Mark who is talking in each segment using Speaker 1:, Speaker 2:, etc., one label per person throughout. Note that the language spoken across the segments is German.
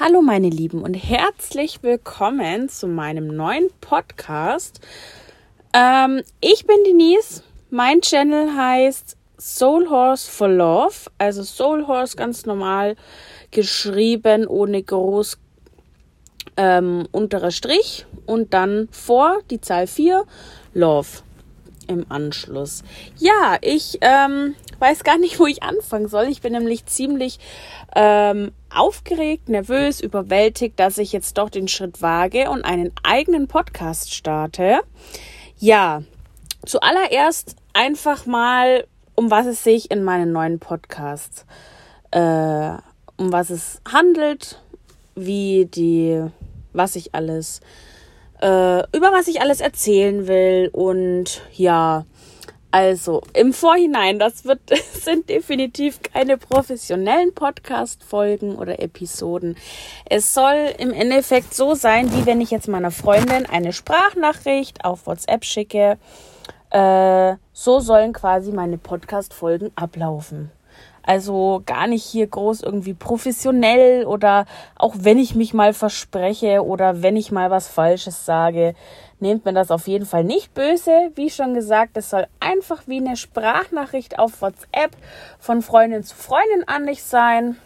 Speaker 1: Hallo meine Lieben und herzlich willkommen zu meinem neuen Podcast. Ähm, ich bin Denise, mein Channel heißt Soul Horse for Love, also Soul Horse ganz normal geschrieben ohne groß ähm, unterer Strich und dann vor die Zahl 4 Love im Anschluss. Ja, ich ähm, weiß gar nicht, wo ich anfangen soll. Ich bin nämlich ziemlich ähm, aufgeregt, nervös, überwältigt, dass ich jetzt doch den Schritt wage und einen eigenen Podcast starte. Ja, zuallererst einfach mal, um was es sich in meinen neuen Podcast, äh, um was es handelt, wie die, was ich alles äh, über was ich alles erzählen will. Und ja, also im Vorhinein, das wird, sind definitiv keine professionellen Podcast-Folgen oder Episoden. Es soll im Endeffekt so sein, wie wenn ich jetzt meiner Freundin eine Sprachnachricht auf WhatsApp schicke. Äh, so sollen quasi meine Podcast-Folgen ablaufen. Also gar nicht hier groß irgendwie professionell oder auch wenn ich mich mal verspreche oder wenn ich mal was Falsches sage, nehmt mir das auf jeden Fall nicht böse. Wie schon gesagt, es soll einfach wie eine Sprachnachricht auf WhatsApp von Freundin zu Freundin an dich sein.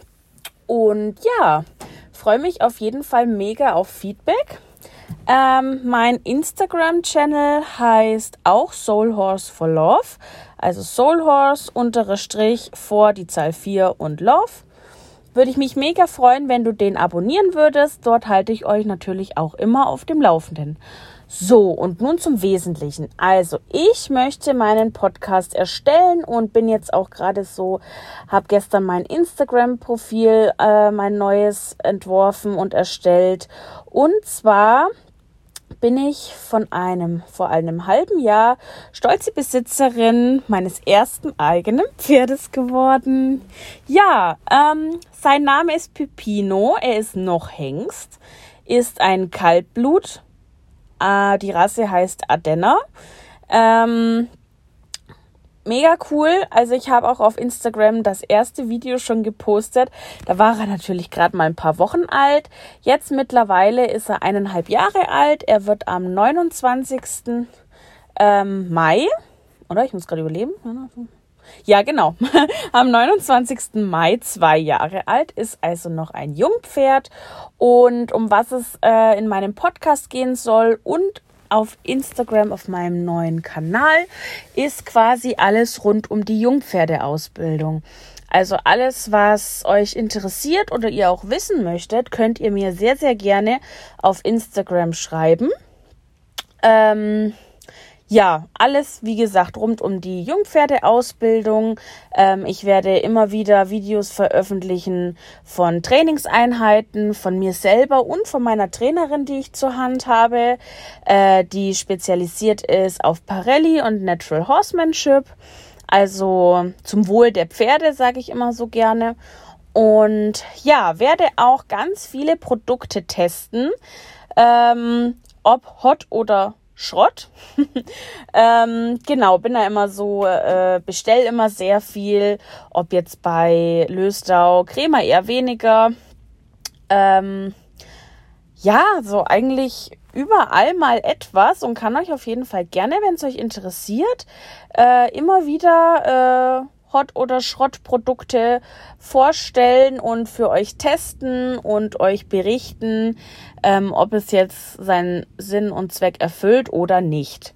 Speaker 1: Und ja, freue mich auf jeden Fall mega auf Feedback. Ähm, mein Instagram-Channel heißt auch Soul Horse for Love. Also Soul Horse untere Strich vor die Zahl 4 und Love. Würde ich mich mega freuen, wenn du den abonnieren würdest. Dort halte ich euch natürlich auch immer auf dem Laufenden. So, und nun zum Wesentlichen. Also, ich möchte meinen Podcast erstellen und bin jetzt auch gerade so, habe gestern mein Instagram-Profil, äh, mein neues entworfen und erstellt. Und zwar bin ich von einem vor einem halben Jahr stolze Besitzerin meines ersten eigenen Pferdes geworden. Ja, ähm, sein Name ist Pepino, er ist noch Hengst, ist ein Kaltblut. Äh, die Rasse heißt Ardenner. Ähm, mega cool. Also ich habe auch auf Instagram das erste Video schon gepostet. Da war er natürlich gerade mal ein paar Wochen alt. Jetzt mittlerweile ist er eineinhalb Jahre alt. Er wird am 29. Ähm, Mai, oder? Ich muss gerade überleben. Ja, genau. Am 29. Mai zwei Jahre alt, ist also noch ein Jungpferd. Und um was es äh, in meinem Podcast gehen soll und auf Instagram auf meinem neuen Kanal ist quasi alles rund um die Jungpferdeausbildung. Also alles, was euch interessiert oder ihr auch wissen möchtet, könnt ihr mir sehr, sehr gerne auf Instagram schreiben. Ähm, ja, alles, wie gesagt, rund um die Jungpferdeausbildung. Ähm, ich werde immer wieder Videos veröffentlichen von Trainingseinheiten, von mir selber und von meiner Trainerin, die ich zur Hand habe, äh, die spezialisiert ist auf Parelli und Natural Horsemanship. Also zum Wohl der Pferde, sage ich immer so gerne. Und ja, werde auch ganz viele Produkte testen, ähm, ob hot oder Schrott. ähm, genau, bin da immer so, äh, bestell immer sehr viel, ob jetzt bei Lösdau, Crema eher weniger. Ähm, ja, so eigentlich überall mal etwas und kann euch auf jeden Fall gerne, wenn es euch interessiert, äh, immer wieder äh, Hot- oder Schrottprodukte vorstellen und für euch testen und euch berichten, ähm, ob es jetzt seinen Sinn und Zweck erfüllt oder nicht.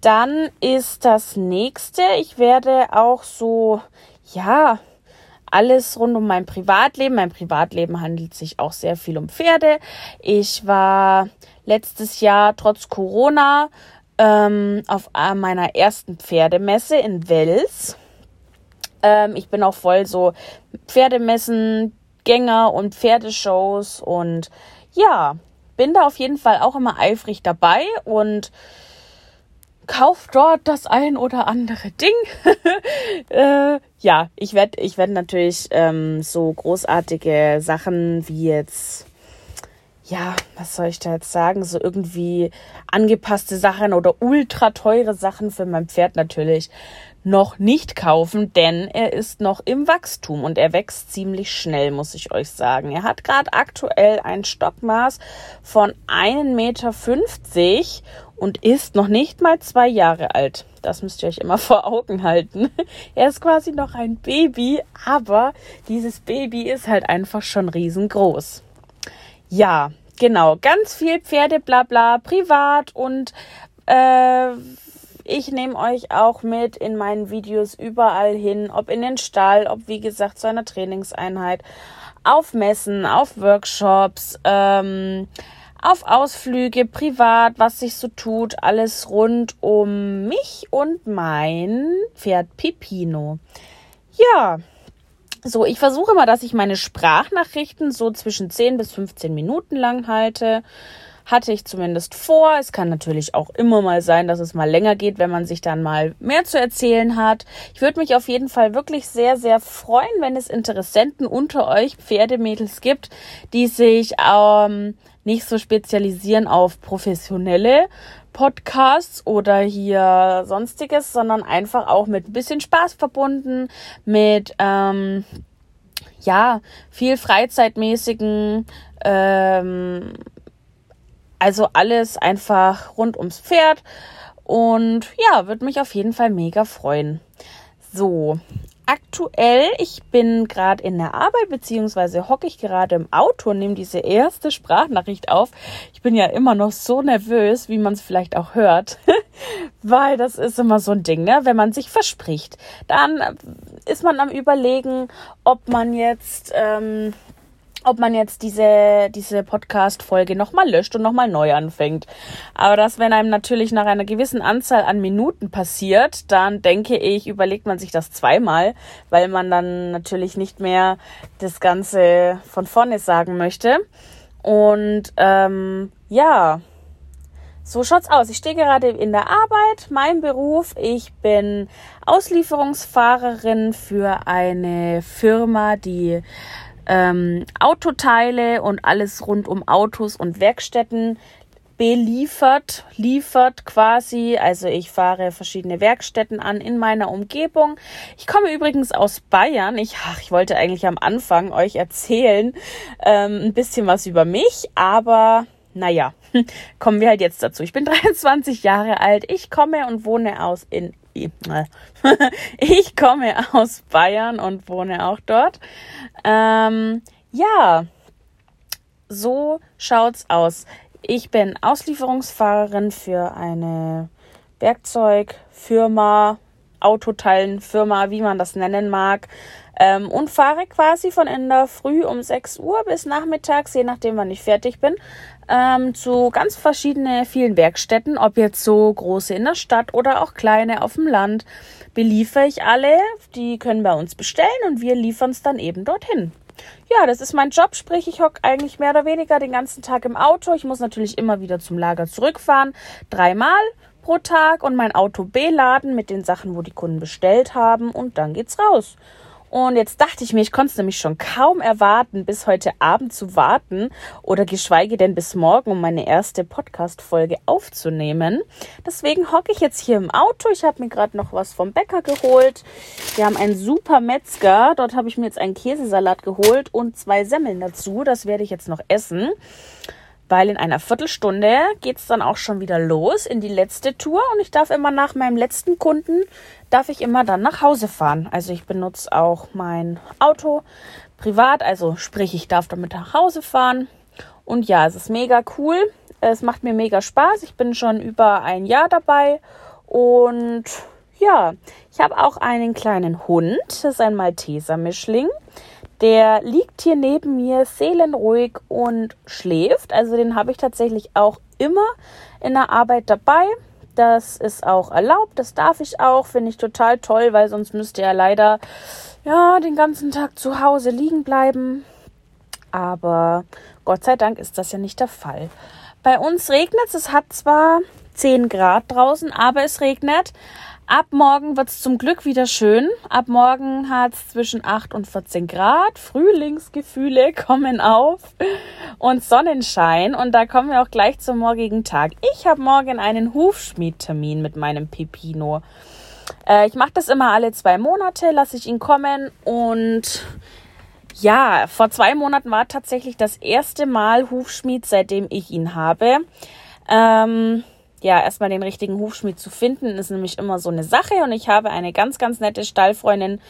Speaker 1: Dann ist das nächste, ich werde auch so, ja, alles rund um mein Privatleben. Mein Privatleben handelt sich auch sehr viel um Pferde. Ich war letztes Jahr trotz Corona ähm, auf meiner ersten Pferdemesse in Wels ähm, ich bin auch voll so Pferdemessen, Gänger und Pferdeshows und ja, bin da auf jeden Fall auch immer eifrig dabei und kauf dort das ein oder andere Ding. äh, ja, ich werde ich werd natürlich ähm, so großartige Sachen wie jetzt ja, was soll ich da jetzt sagen, so irgendwie angepasste Sachen oder ultra teure Sachen für mein Pferd natürlich noch nicht kaufen, denn er ist noch im Wachstum und er wächst ziemlich schnell, muss ich euch sagen. Er hat gerade aktuell ein Stockmaß von 1,50 Meter und ist noch nicht mal zwei Jahre alt. Das müsst ihr euch immer vor Augen halten. Er ist quasi noch ein Baby, aber dieses Baby ist halt einfach schon riesengroß. Ja, genau, ganz viel Pferde, bla bla, privat und äh, ich nehme euch auch mit in meinen Videos überall hin, ob in den Stall, ob wie gesagt zu einer Trainingseinheit, auf Messen, auf Workshops, ähm, auf Ausflüge, privat, was sich so tut, alles rund um mich und mein Pferd Pipino. Ja, so, ich versuche immer, dass ich meine Sprachnachrichten so zwischen 10 bis 15 Minuten lang halte. Hatte ich zumindest vor. Es kann natürlich auch immer mal sein, dass es mal länger geht, wenn man sich dann mal mehr zu erzählen hat. Ich würde mich auf jeden Fall wirklich sehr, sehr freuen, wenn es Interessenten unter euch Pferdemädels gibt, die sich ähm, nicht so spezialisieren auf professionelle Podcasts oder hier sonstiges, sondern einfach auch mit ein bisschen Spaß verbunden, mit ähm, ja viel freizeitmäßigen ähm, also alles einfach rund ums Pferd. Und ja, würde mich auf jeden Fall mega freuen. So, aktuell, ich bin gerade in der Arbeit, beziehungsweise hocke ich gerade im Auto und nehme diese erste Sprachnachricht auf. Ich bin ja immer noch so nervös, wie man es vielleicht auch hört, weil das ist immer so ein Ding, ne? wenn man sich verspricht. Dann ist man am Überlegen, ob man jetzt ähm, ob man jetzt diese, diese Podcast-Folge nochmal löscht und nochmal neu anfängt. Aber das, wenn einem natürlich nach einer gewissen Anzahl an Minuten passiert, dann denke ich, überlegt man sich das zweimal, weil man dann natürlich nicht mehr das Ganze von vorne sagen möchte. Und ähm, ja, so schaut's aus. Ich stehe gerade in der Arbeit, mein Beruf. Ich bin Auslieferungsfahrerin für eine Firma, die ähm, Autoteile und alles rund um Autos und Werkstätten beliefert, liefert quasi. Also ich fahre verschiedene Werkstätten an in meiner Umgebung. Ich komme übrigens aus Bayern. Ich, ach, ich wollte eigentlich am Anfang euch erzählen ähm, ein bisschen was über mich, aber naja, kommen wir halt jetzt dazu. Ich bin 23 Jahre alt. Ich komme und wohne aus in ich komme aus Bayern und wohne auch dort. Ähm, ja, so schaut's aus. Ich bin Auslieferungsfahrerin für eine Werkzeugfirma, Autoteilenfirma, wie man das nennen mag. Ähm, und fahre quasi von in der Früh um 6 Uhr bis nachmittags, je nachdem, wann ich fertig bin, ähm, zu ganz verschiedene vielen Werkstätten, ob jetzt so große in der Stadt oder auch kleine auf dem Land, beliefere ich alle. Die können bei uns bestellen und wir liefern es dann eben dorthin. Ja, das ist mein Job, sprich ich hocke eigentlich mehr oder weniger den ganzen Tag im Auto. Ich muss natürlich immer wieder zum Lager zurückfahren, dreimal pro Tag und mein Auto beladen mit den Sachen, wo die Kunden bestellt haben und dann geht's raus. Und jetzt dachte ich mir, ich konnte es nämlich schon kaum erwarten, bis heute Abend zu warten oder geschweige denn bis morgen, um meine erste Podcast-Folge aufzunehmen. Deswegen hocke ich jetzt hier im Auto. Ich habe mir gerade noch was vom Bäcker geholt. Wir haben einen super Metzger. Dort habe ich mir jetzt einen Käsesalat geholt und zwei Semmeln dazu. Das werde ich jetzt noch essen weil in einer Viertelstunde geht es dann auch schon wieder los in die letzte Tour und ich darf immer nach meinem letzten Kunden, darf ich immer dann nach Hause fahren. Also ich benutze auch mein Auto privat, also sprich, ich darf damit nach Hause fahren. Und ja, es ist mega cool. Es macht mir mega Spaß. Ich bin schon über ein Jahr dabei und ja, ich habe auch einen kleinen Hund. Das ist ein Malteser-Mischling. Der liegt hier neben mir seelenruhig und schläft. Also den habe ich tatsächlich auch immer in der Arbeit dabei. Das ist auch erlaubt, das darf ich auch, finde ich total toll, weil sonst müsste er leider ja den ganzen Tag zu Hause liegen bleiben. Aber Gott sei Dank ist das ja nicht der Fall. Bei uns regnet es. Es hat zwar 10 Grad draußen, aber es regnet. Ab morgen wird es zum Glück wieder schön. Ab morgen hat es zwischen 8 und 14 Grad. Frühlingsgefühle kommen auf und Sonnenschein. Und da kommen wir auch gleich zum morgigen Tag. Ich habe morgen einen Hufschmiedtermin mit meinem Pepino. Äh, ich mache das immer alle zwei Monate, lasse ich ihn kommen. Und ja, vor zwei Monaten war tatsächlich das erste Mal Hufschmied, seitdem ich ihn habe. Ähm, ja, erstmal den richtigen Hufschmied zu finden, ist nämlich immer so eine Sache. Und ich habe eine ganz, ganz nette Stallfreundin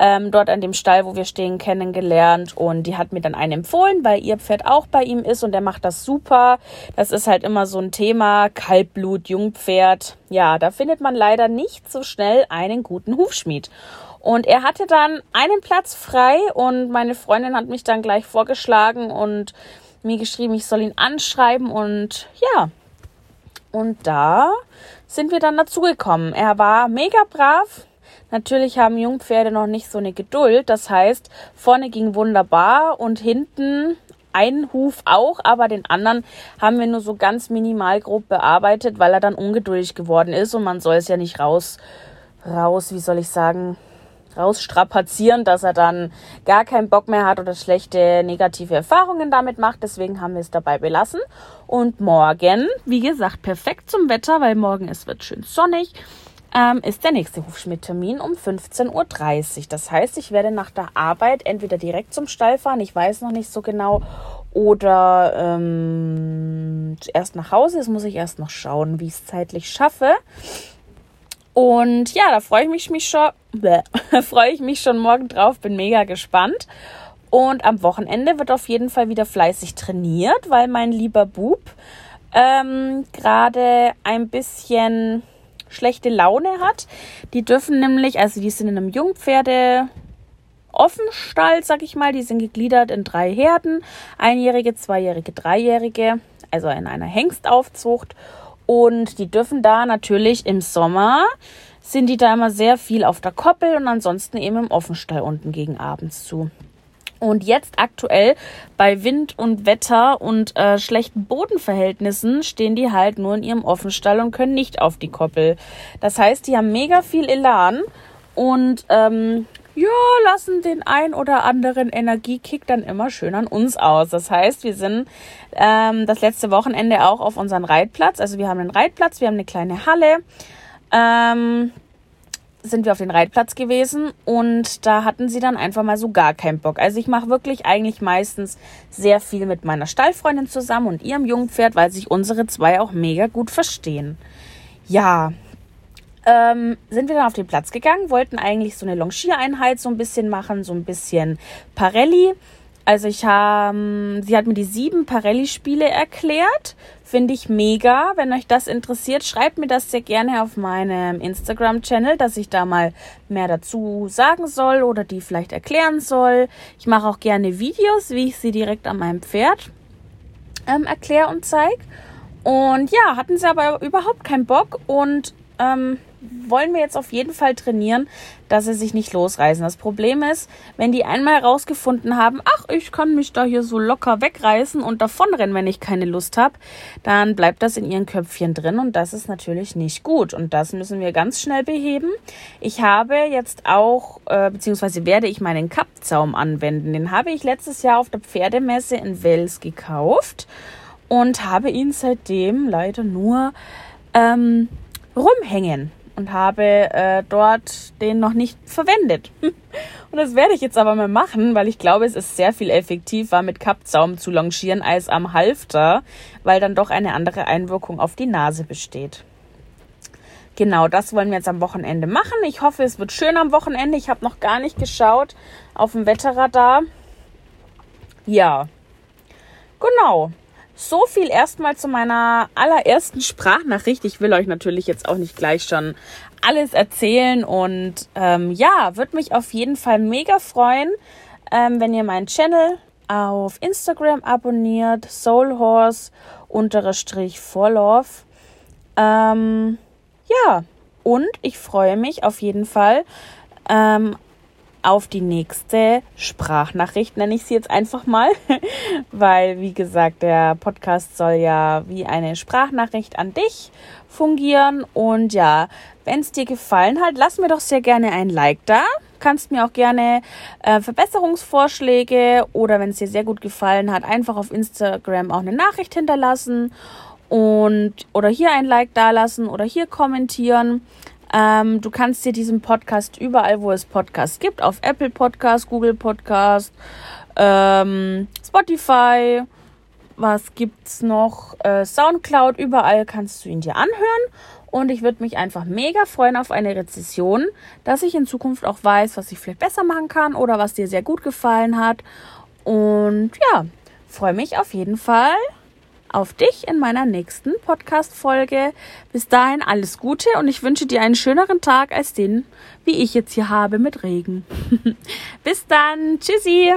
Speaker 1: ähm, dort an dem Stall, wo wir stehen, kennengelernt. Und die hat mir dann einen empfohlen, weil ihr Pferd auch bei ihm ist und der macht das super. Das ist halt immer so ein Thema. Kaltblut, Jungpferd. Ja, da findet man leider nicht so schnell einen guten Hufschmied. Und er hatte dann einen Platz frei und meine Freundin hat mich dann gleich vorgeschlagen und mir geschrieben, ich soll ihn anschreiben und ja, und da sind wir dann dazugekommen. Er war mega brav. Natürlich haben Jungpferde noch nicht so eine Geduld. Das heißt, vorne ging wunderbar und hinten ein Huf auch, aber den anderen haben wir nur so ganz minimal grob bearbeitet, weil er dann ungeduldig geworden ist und man soll es ja nicht raus, raus, wie soll ich sagen, rausstrapazieren, dass er dann gar keinen Bock mehr hat oder schlechte negative Erfahrungen damit macht. Deswegen haben wir es dabei belassen. Und morgen, wie gesagt, perfekt zum Wetter, weil morgen es wird schön sonnig, ähm, ist der nächste Hufschmidt-Termin um 15.30 Uhr. Das heißt, ich werde nach der Arbeit entweder direkt zum Stall fahren, ich weiß noch nicht so genau, oder ähm, erst nach Hause. Das muss ich erst noch schauen, wie ich es zeitlich schaffe. Und ja, da freue ich mich, mich schon, freue ich mich schon morgen drauf, bin mega gespannt. Und am Wochenende wird auf jeden Fall wieder fleißig trainiert, weil mein lieber Bub ähm, gerade ein bisschen schlechte Laune hat. Die dürfen nämlich, also die sind in einem Jungpferde Offenstall, sag ich mal, die sind gegliedert in drei Herden, einjährige, zweijährige, dreijährige, also in einer Hengstaufzucht. Und die dürfen da natürlich im Sommer, sind die da immer sehr viel auf der Koppel und ansonsten eben im Offenstall unten gegen abends zu. Und jetzt aktuell bei Wind und Wetter und äh, schlechten Bodenverhältnissen stehen die halt nur in ihrem Offenstall und können nicht auf die Koppel. Das heißt, die haben mega viel Elan und ähm, ja, lassen den ein oder anderen Energiekick dann immer schön an uns aus. Das heißt, wir sind ähm, das letzte Wochenende auch auf unseren Reitplatz. Also wir haben einen Reitplatz, wir haben eine kleine Halle. Ähm, sind wir auf den Reitplatz gewesen und da hatten sie dann einfach mal so gar keinen Bock. Also ich mache wirklich eigentlich meistens sehr viel mit meiner Stallfreundin zusammen und ihrem Jungpferd, weil sich unsere zwei auch mega gut verstehen. Ja, ähm, sind wir dann auf den Platz gegangen, wollten eigentlich so eine Longiereinheit so ein bisschen machen, so ein bisschen Parelli. Also ich habe, sie hat mir die sieben Parelli-Spiele erklärt. Finde ich mega. Wenn euch das interessiert, schreibt mir das sehr gerne auf meinem Instagram-Channel, dass ich da mal mehr dazu sagen soll oder die vielleicht erklären soll. Ich mache auch gerne Videos, wie ich sie direkt an meinem Pferd ähm, erkläre und zeige. Und ja, hatten sie aber überhaupt keinen Bock und ähm, wollen wir jetzt auf jeden Fall trainieren, dass sie sich nicht losreißen. Das Problem ist, wenn die einmal herausgefunden haben, ach, ich kann mich da hier so locker wegreißen und davonrennen, wenn ich keine Lust habe, dann bleibt das in ihren Köpfchen drin und das ist natürlich nicht gut und das müssen wir ganz schnell beheben. Ich habe jetzt auch, äh, beziehungsweise werde ich meinen Kappzaum anwenden. Den habe ich letztes Jahr auf der Pferdemesse in Wels gekauft und habe ihn seitdem leider nur ähm, rumhängen und habe äh, dort den noch nicht verwendet. und das werde ich jetzt aber mal machen, weil ich glaube, es ist sehr viel effektiver, mit Kappzaum zu longieren als am Halfter, weil dann doch eine andere Einwirkung auf die Nase besteht. Genau, das wollen wir jetzt am Wochenende machen. Ich hoffe, es wird schön am Wochenende. Ich habe noch gar nicht geschaut auf dem Wetterradar. Ja, genau. So viel erstmal zu meiner allerersten Sprachnachricht. Ich will euch natürlich jetzt auch nicht gleich schon alles erzählen und ähm, ja, würde mich auf jeden Fall mega freuen, ähm, wenn ihr meinen Channel auf Instagram abonniert, soulhorse unterstrich vorlauf. Ähm, ja, und ich freue mich auf jeden Fall, ähm, auf die nächste Sprachnachricht, nenne ich sie jetzt einfach mal, weil, wie gesagt, der Podcast soll ja wie eine Sprachnachricht an dich fungieren. Und ja, wenn es dir gefallen hat, lass mir doch sehr gerne ein Like da. Kannst mir auch gerne äh, Verbesserungsvorschläge oder wenn es dir sehr gut gefallen hat, einfach auf Instagram auch eine Nachricht hinterlassen und oder hier ein Like dalassen oder hier kommentieren. Ähm, du kannst dir diesen Podcast überall, wo es Podcasts gibt, auf Apple Podcast, Google Podcast, ähm, Spotify, was gibt's noch? Äh, Soundcloud, überall kannst du ihn dir anhören. Und ich würde mich einfach mega freuen auf eine Rezession, dass ich in Zukunft auch weiß, was ich vielleicht besser machen kann oder was dir sehr gut gefallen hat. Und ja, freue mich auf jeden Fall auf dich in meiner nächsten Podcast-Folge. Bis dahin alles Gute und ich wünsche dir einen schöneren Tag als den, wie ich jetzt hier habe mit Regen. Bis dann. Tschüssi.